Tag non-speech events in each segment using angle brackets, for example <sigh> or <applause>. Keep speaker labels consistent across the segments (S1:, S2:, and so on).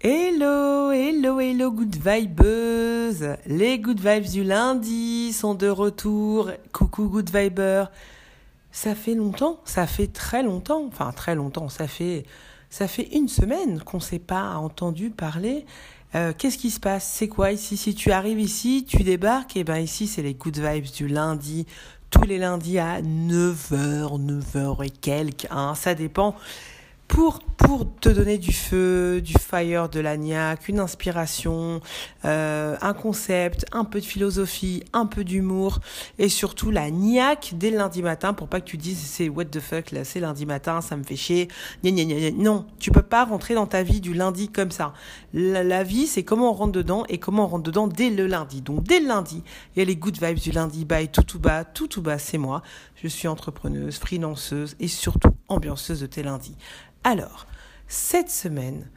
S1: Hello, hello, hello, good vibes. Les good vibes du lundi sont de retour. Coucou, good viber. Ça fait longtemps, ça fait très longtemps, enfin très longtemps, ça fait, ça fait une semaine qu'on ne s'est pas entendu parler. Euh, Qu'est-ce qui se passe? C'est quoi ici? Si tu arrives ici, tu débarques, et ben ici c'est les good vibes du lundi, tous les lundis à 9h, 9h et quelques, hein, ça dépend pour, pour te donner du feu, du fire, de la niaque, une inspiration, euh, un concept, un peu de philosophie, un peu d'humour et surtout la niaque dès le lundi matin pour pas que tu dises c'est what the fuck là, c'est lundi matin, ça me fait chier. Gna, gna, gna, non, tu peux pas rentrer dans ta vie du lundi comme ça. La, vie, c'est comment on rentre dedans et comment on rentre dedans dès le lundi. Donc dès le lundi, il y a les good vibes du lundi by tout tout bas, tout tout bas, c'est moi. Je suis entrepreneuse, freelanceuse et surtout ambianceuse de tes lundis. Alors, cette semaine,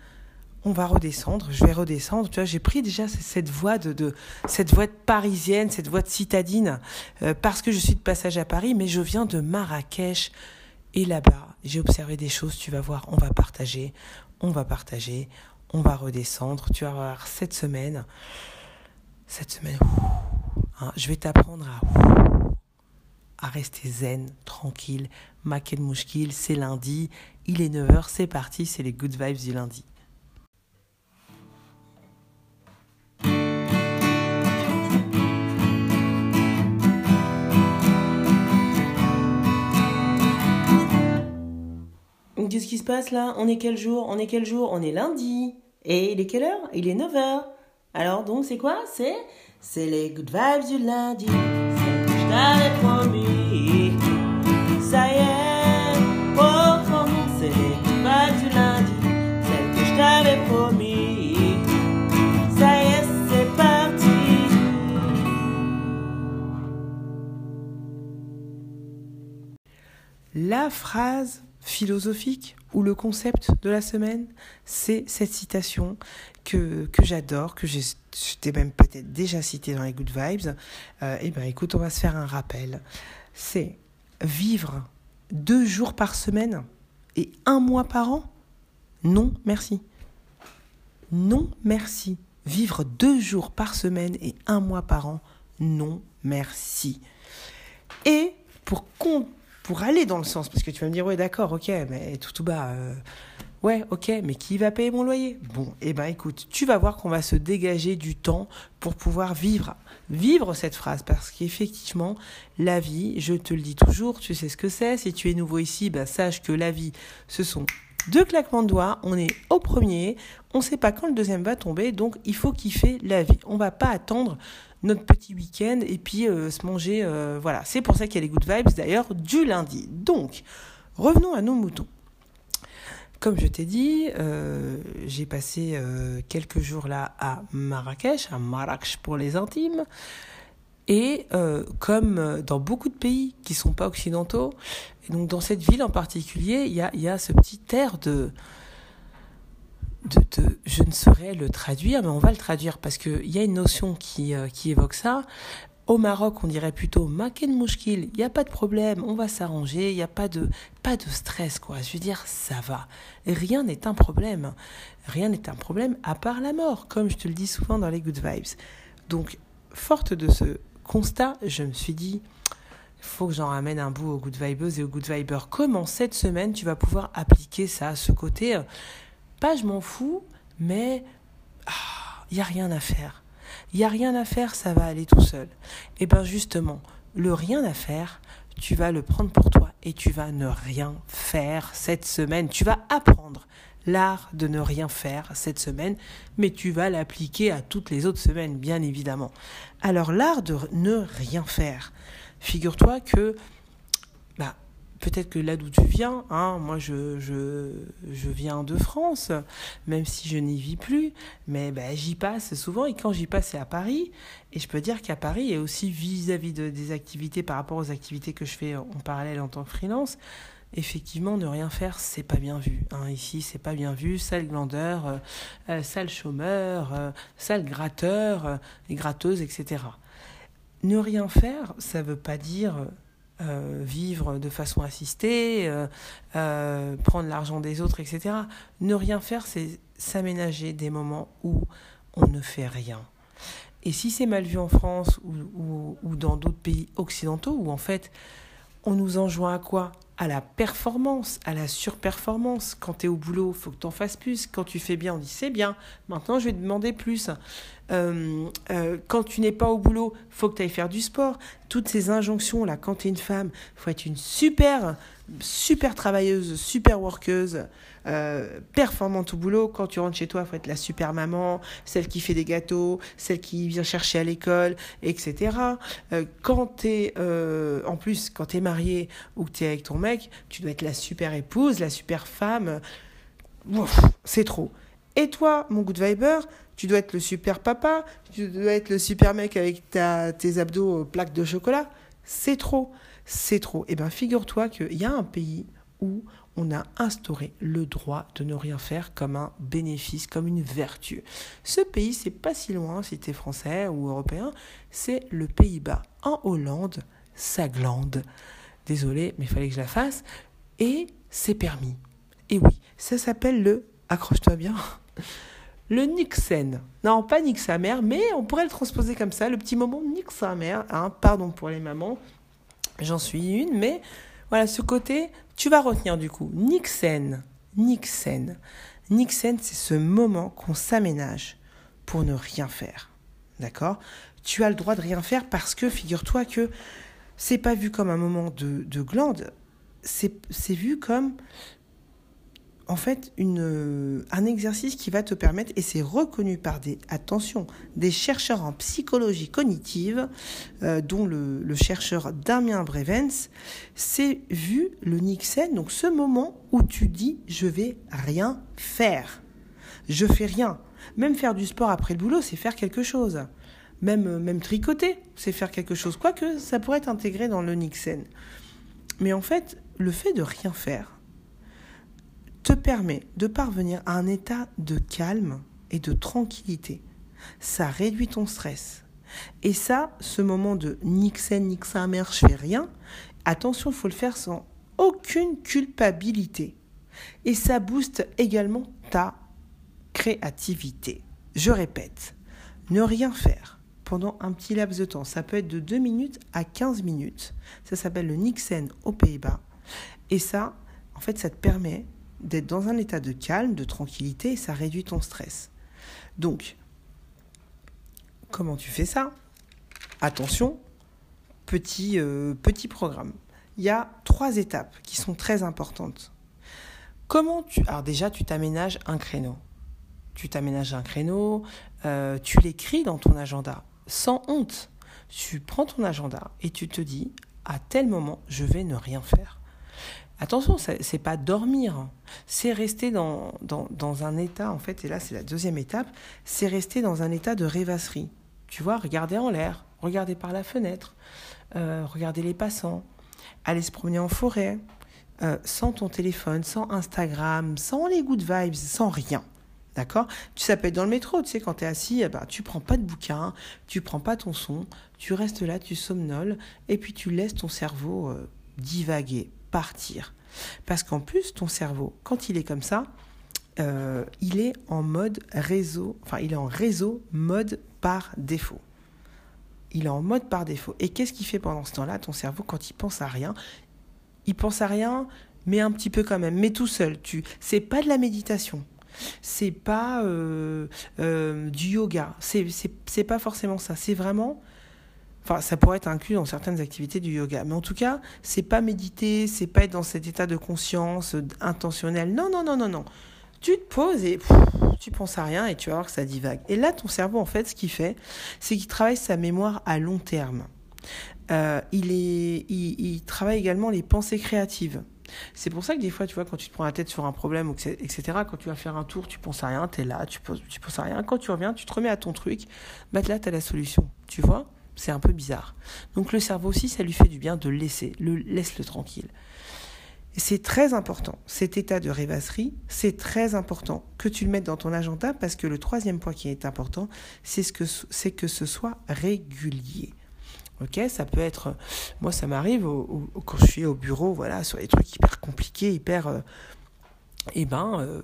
S1: on va redescendre, je vais redescendre. Tu vois, j'ai pris déjà cette voie de, cette voie parisienne, cette voie de citadine, euh, parce que je suis de passage à Paris, mais je viens de Marrakech. Et là-bas, j'ai observé des choses, tu vas voir, on va partager, on va partager, on va redescendre. Tu vas voir cette semaine, cette semaine, hein, je vais t'apprendre à, à rester zen, tranquille, Makel Mouchkil, c'est lundi, il est 9h, c'est parti, c'est les good vibes du lundi. Qu'est-ce qui se passe là? On est quel jour? On est quel jour? On est lundi. Et il est quelle heure? Il est 9h. Alors donc c'est quoi? C'est c'est les good vibes du lundi. La phrase philosophique ou le concept de la semaine, c'est cette citation que, que j'adore, que j'ai t'ai même peut-être déjà citée dans les Good Vibes. Euh, eh bien, écoute, on va se faire un rappel. C'est vivre deux jours par semaine et un mois par an? Non, merci. Non, merci. Vivre deux jours par semaine et un mois par an? Non, merci. Et pour pour aller dans le sens, parce que tu vas me dire, ouais, d'accord, ok, mais tout tout bas, euh, ouais, ok, mais qui va payer mon loyer? Bon, eh ben écoute, tu vas voir qu'on va se dégager du temps pour pouvoir vivre, vivre cette phrase, parce qu'effectivement, la vie, je te le dis toujours, tu sais ce que c'est, si tu es nouveau ici, ben, sache que la vie, ce sont deux claquements de doigts, on est au premier, on ne sait pas quand le deuxième va tomber, donc il faut kiffer la vie. On va pas attendre notre petit week-end et puis euh, se manger. Euh, voilà, c'est pour ça qu'il y a les good vibes d'ailleurs du lundi. Donc, revenons à nos moutons. Comme je t'ai dit, euh, j'ai passé euh, quelques jours là à Marrakech, à Marrakech pour les intimes. Et euh, comme dans beaucoup de pays qui sont pas occidentaux, et donc dans cette ville en particulier, il y a, ce petit air de, de, je ne saurais le traduire, mais on va le traduire parce qu'il y a une notion qui, qui évoque ça. Au Maroc, on dirait plutôt maken mouchkil, il n'y a pas de problème, on va s'arranger, il n'y a pas de, pas de stress, quoi. Je veux dire, ça va. Rien n'est un problème. Rien n'est un problème à part la mort, comme je te le dis souvent dans les good vibes. Donc, forte de ce constat, je me suis dit, il faut que j'en ramène un bout aux good vibers et aux good vibers. Comment cette semaine tu vas pouvoir appliquer ça, ce côté, euh, pas je m'en fous, mais il ah, n'y a rien à faire. Il n'y a rien à faire, ça va aller tout seul. Et bien justement, le rien à faire, tu vas le prendre pour toi et tu vas ne rien faire cette semaine. Tu vas apprendre l'art de ne rien faire cette semaine, mais tu vas l'appliquer à toutes les autres semaines, bien évidemment. Alors l'art de ne rien faire, figure-toi que peut-être que là d'où tu viens, hein, moi je, je, je viens de France, même si je n'y vis plus, mais ben, j'y passe souvent et quand j'y passe c'est à Paris. Et je peux dire qu'à Paris, et aussi vis-à-vis de, des activités par rapport aux activités que je fais en parallèle en tant que freelance, effectivement ne rien faire c'est pas bien vu. Hein. Ici c'est pas bien vu, sale glandeur, euh, euh, sale chômeur, euh, sale gratteur, euh, et gratteuse, etc. Ne rien faire, ça veut pas dire euh, vivre de façon assistée, euh, euh, prendre l'argent des autres, etc. Ne rien faire, c'est s'aménager des moments où on ne fait rien. Et si c'est mal vu en France ou, ou dans d'autres pays occidentaux, où en fait on nous enjoint à quoi? À la performance, à la surperformance. Quand tu es au boulot, faut que tu en fasses plus. Quand tu fais bien, on dit c'est bien. Maintenant, je vais demander plus. Euh, euh, quand tu n'es pas au boulot, faut que tu ailles faire du sport. Toutes ces injonctions là, quand tu es une femme, faut être une super, super travailleuse, super workeuse, euh, performante au boulot. Quand tu rentres chez toi, faut être la super maman, celle qui fait des gâteaux, celle qui vient chercher à l'école, etc. quand tu en plus, quand tu es mariée ou que tu es avec ton mec, tu dois être la super épouse, la super femme. C'est trop. Et toi, mon good viber, tu dois être le super papa, tu dois être le super mec avec tes abdos plaques de chocolat. C'est trop, c'est trop. Eh bien, figure-toi qu'il y a un pays où on a instauré le droit de ne rien faire comme un bénéfice, comme une vertu. Ce pays, c'est pas si loin si tu es français ou européen, c'est le Pays-Bas. En Hollande, ça glande. Désolé, mais il fallait que je la fasse. Et c'est permis. Et oui, ça s'appelle le, accroche-toi bien, <laughs> le Nixen. Non, pas Nix sa mère, mais on pourrait le transposer comme ça, le petit moment Nix sa mère. Hein, pardon pour les mamans, j'en suis une, mais voilà, ce côté, tu vas retenir du coup. Nixen, Nixen. Nixen, c'est ce moment qu'on s'aménage pour ne rien faire. D'accord? Tu as le droit de rien faire parce que, figure-toi que c'est pas vu comme un moment de, de glande, c'est vu comme en fait euh, un exercice qui va te permettre, et c'est reconnu par des, attention, des chercheurs en psychologie cognitive, euh, dont le, chercheur Damien Brevens, c'est vu le Nixon, donc ce moment où tu dis je vais rien faire. Je fais rien. Même faire du sport après le boulot, c'est faire quelque chose. Même, euh, même tricoter, c'est faire quelque chose. Quoique, ça pourrait être intégré dans le Nixon. Mais en fait, le fait de rien faire, te permet de parvenir à un état de calme et de tranquillité. Ça réduit ton stress. Et ça, ce moment de nixen, nixen, je fais rien, attention, il faut le faire sans aucune culpabilité. Et ça booste également ta créativité. Je répète, ne rien faire pendant un petit laps de temps. Ça peut être de 2 minutes à 15 minutes. Ça s'appelle le Nixen aux Pays-Bas. Et ça, en fait, ça te permet d'être dans un état de calme, de tranquillité, et ça réduit ton stress. Donc, comment tu fais ça? Attention, petit, euh, petit programme. Il y a trois étapes qui sont très importantes. Comment tu... Alors déjà, tu t'aménages un créneau. Tu t'aménages un créneau, euh, tu l'écris dans ton agenda, sans honte. Tu prends ton agenda et tu te dis, à tel moment, je vais ne rien faire. Attention, c'est pas dormir, c'est rester dans, dans, un état, en fait, et là c'est la deuxième étape, c'est rester dans un état de rêvasserie. Tu vois, regarder en l'air, regarder par la fenêtre, euh, regarder les passants, aller se promener en forêt, euh, sans ton téléphone, sans Instagram, sans les good vibes, sans rien. D'accord? Ça peut être dans le métro, tu sais, quand tu es assis, eh ben, tu prends pas de bouquin, tu prends pas ton son, tu restes là, tu somnoles, et puis tu laisses ton cerveau euh, divaguer, partir. Parce qu'en plus, ton cerveau, quand il est comme ça, euh, il est en mode réseau, enfin, il est en réseau mode par défaut. Il est en mode par défaut. Et qu'est-ce qu'il fait pendant ce temps-là, ton cerveau, quand il pense à rien? Il pense à rien, mais un petit peu quand même, mais tout seul. Tu, c'est pas de la méditation. C'est pas euh, euh, du yoga. C'est, pas forcément ça. C'est vraiment Enfin, ça pourrait être inclus dans certaines activités du yoga. Mais en tout cas, c'est pas méditer, c'est pas être dans cet état de conscience intentionnel. Non, non, non, non, non. Tu te poses et tu penses à rien et tu vas voir que ça divague. Et là, ton cerveau, en fait, ce qu'il fait, c'est qu'il travaille sa mémoire à long terme. Euh, il, est, il, travaille également les pensées créatives. C'est pour ça que des fois, tu vois, quand tu te prends la tête sur un problème, etc., quand tu vas faire un tour, tu penses à rien, tu es là, tu penses, tu penses à rien. Quand tu reviens, tu te remets à ton truc, bah là, tu as la solution. Tu vois? C'est un peu bizarre. Donc le cerveau aussi, ça lui fait du bien de laisser, le laisse-le tranquille. C'est très important, cet état de rêvasserie, c'est très important que tu le mettes dans ton agenda parce que le troisième point qui est important, c'est ce que, ce soit régulier. Ok, ça peut être, moi ça m'arrive quand je suis au bureau, voilà, sur des trucs hyper compliqués, hyper, euh, et eh ben, euh,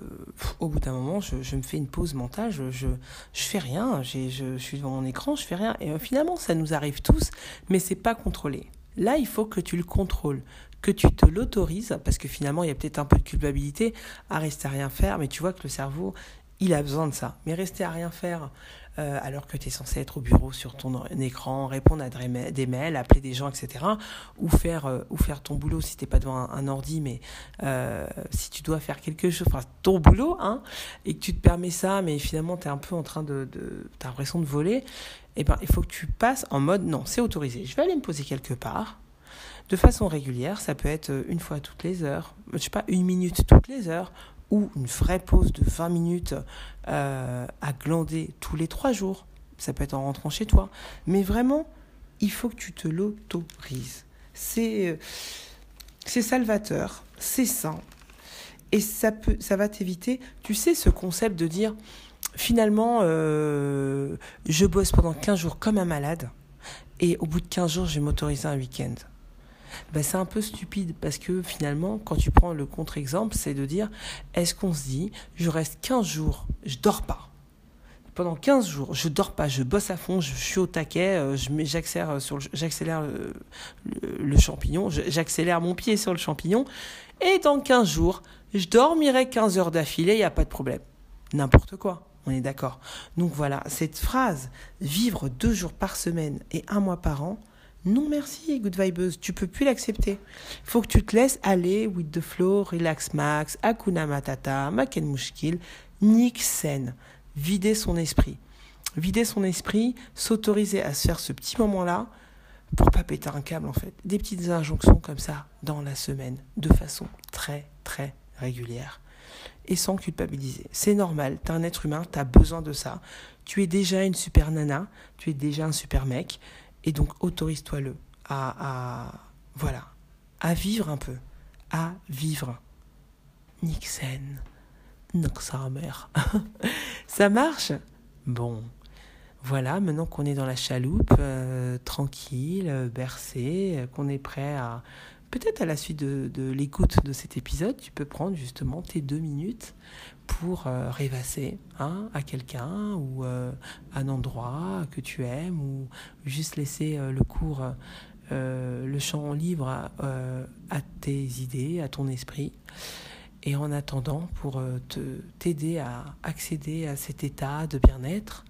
S1: au bout d'un moment, je, me fais une pause mentale, je, je, fais rien, je, je suis devant mon écran, je fais rien. Et euh, finalement, ça nous arrive tous, mais c'est pas contrôlé. Là, il faut que tu le contrôles, que tu te l'autorises, parce que finalement, il y a peut-être un peu de culpabilité à rester à rien faire, mais tu vois que le cerveau, il a besoin de ça. Mais rester à rien faire, euh, alors que tu es censé être au bureau sur ton écran, répondre à des mails, appeler des gens, etc. Ou faire, euh, ou faire ton boulot si tu n'es pas devant un, ordi, mais euh, si tu dois faire quelque chose, enfin ton boulot, hein, et que tu te permets ça, mais finalement tu es un peu en train de... de tu as l'impression de voler, eh ben, il faut que tu passes en mode non, c'est autorisé. Je vais aller me poser quelque part. De façon régulière, ça peut être une fois toutes les heures, je sais pas, une minute toutes les heures, ou une vraie pause de 20 minutes euh, à glander tous les trois jours. Ça peut être en rentrant chez toi. Mais vraiment, il faut que tu te l'autorises. C'est, euh, c'est salvateur, c'est sain. Et ça, peut, ça va t'éviter, tu sais, ce concept de dire, finalement, euh, je bosse pendant 15 jours comme un malade, et au bout de 15 jours, je vais m'autoriser un week-end ben c'est un peu stupide parce que finalement, quand tu prends le contre-exemple, c'est de dire est-ce qu'on se dit je reste 15 jours, je dors pas. Pendant 15 jours, je dors pas, je bosse à fond, je suis au taquet, euh, j'accélère sur j'accélère le, le, champignon, j'accélère mon pied sur le champignon et dans 15 jours, je dormirai 15 heures d'affilée, il n'y a pas de problème. N'importe quoi. On est d'accord. Donc voilà, cette phrase, vivre deux jours par semaine et un mois par an, non merci, good vibeuse, tu peux plus l'accepter. Faut que tu te laisses aller with the flow, relax max, akuna matata, maken mushkil, nique sen, vider son esprit. Vider son esprit, s'autoriser à se faire ce petit moment-là pour pas péter un câble en fait. Des petites injonctions comme ça dans la semaine, de façon très très régulière et sans culpabiliser. C'est normal, tu es un être humain, tu as besoin de ça. Tu es déjà une super nana, tu es déjà un super mec et donc, autorise-toi-le à, voilà, à vivre un peu, à vivre. Nixen, mère. <laughs> Ça marche? Bon. Voilà, maintenant qu'on est dans la chaloupe, euh, tranquille, bercé, qu'on est prêt à... Peut-être à la suite de, de l'écoute de cet épisode, tu peux prendre justement tes deux minutes pour euh, rêvasser hein, à quelqu'un ou euh, un endroit que tu aimes ou juste laisser euh, le cours, le champ libre à, à, tes idées, à ton esprit. Et en attendant, pour t'aider à accéder à cet état de bien-être,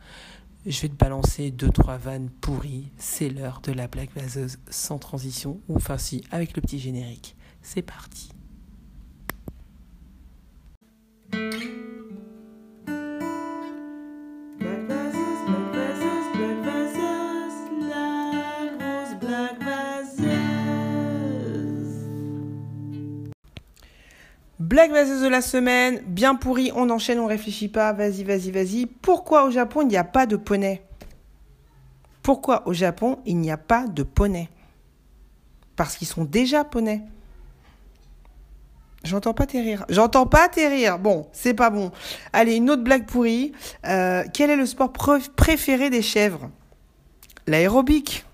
S1: je vais te balancer deux trois vannes pourries. C'est l'heure de la blague vaseuse sans transition, ou enfin si, avec le petit générique. C'est parti. Blague vaseuse de la semaine, bien pourri, on enchaîne, on réfléchit pas, vas-y, vas-y, vas-y. Pourquoi au Japon il n'y a pas de poney? Pourquoi au Japon il n'y a pas de poney? Parce qu'ils sont déjà poneys. J'entends pas tes rires. J'entends pas tes rires. Bon, c'est pas bon. Allez, une autre blague pourrie. Euh, quel est le sport préféré des chèvres? L'aérobic.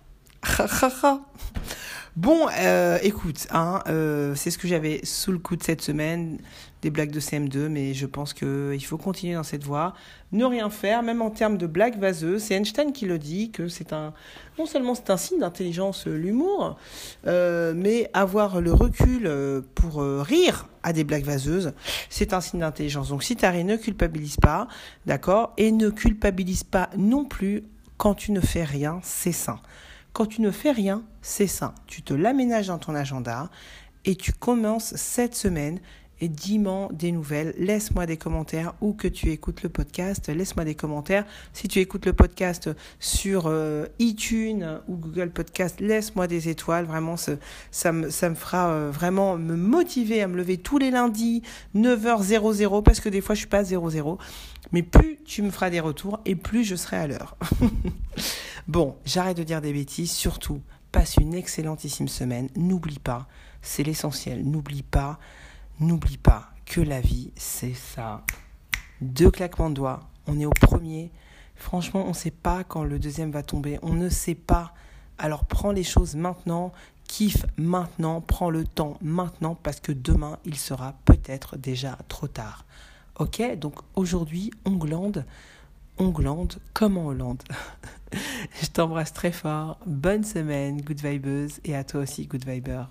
S1: Bon, euh, écoute, hein, euh, c'est ce que j'avais sous le coup de cette semaine, des blagues de CM2, mais je pense qu'il faut continuer dans cette voie. Ne rien faire, même en termes de blagues vaseuses. C'est Einstein qui le dit, que c'est un, non seulement c'est un signe d'intelligence, euh, l'humour, mais avoir le recul pour rire à des blagues vaseuses, c'est un signe d'intelligence. Donc si tu ri, ne culpabilise pas, d'accord Et ne culpabilise pas non plus quand tu ne fais rien, c'est sain. Quand tu ne fais rien, c'est ça. Tu te l'aménages dans ton agenda et tu commences cette semaine et dis-moi des nouvelles, laisse-moi des commentaires ou que tu écoutes le podcast, laisse-moi des commentaires. Si tu écoutes le podcast sur euh, iTunes ou Google Podcast, laisse-moi des étoiles, vraiment ça me, ça fera euh, vraiment me motiver à me lever tous les lundis 9h00 parce que des fois je suis pas à 00. Mais plus tu me feras des retours et plus je serai à l'heure. <laughs> Bon, j'arrête de dire des bêtises, surtout, passe une excellentissime semaine. N'oublie pas, c'est l'essentiel, n'oublie pas, n'oublie pas que la vie, c'est ça. Deux claquements de doigts, on est au premier. Franchement, on ne sait pas quand le deuxième va tomber. On ne sait pas. Alors prends les choses maintenant, kiffe maintenant, prends le temps maintenant parce que demain il sera peut-être déjà trop tard. Ok, donc aujourd'hui on glande, on glande comme en Hollande. <laughs> Je t'embrasse très fort, bonne semaine, good vibeuse et à toi aussi, good viber.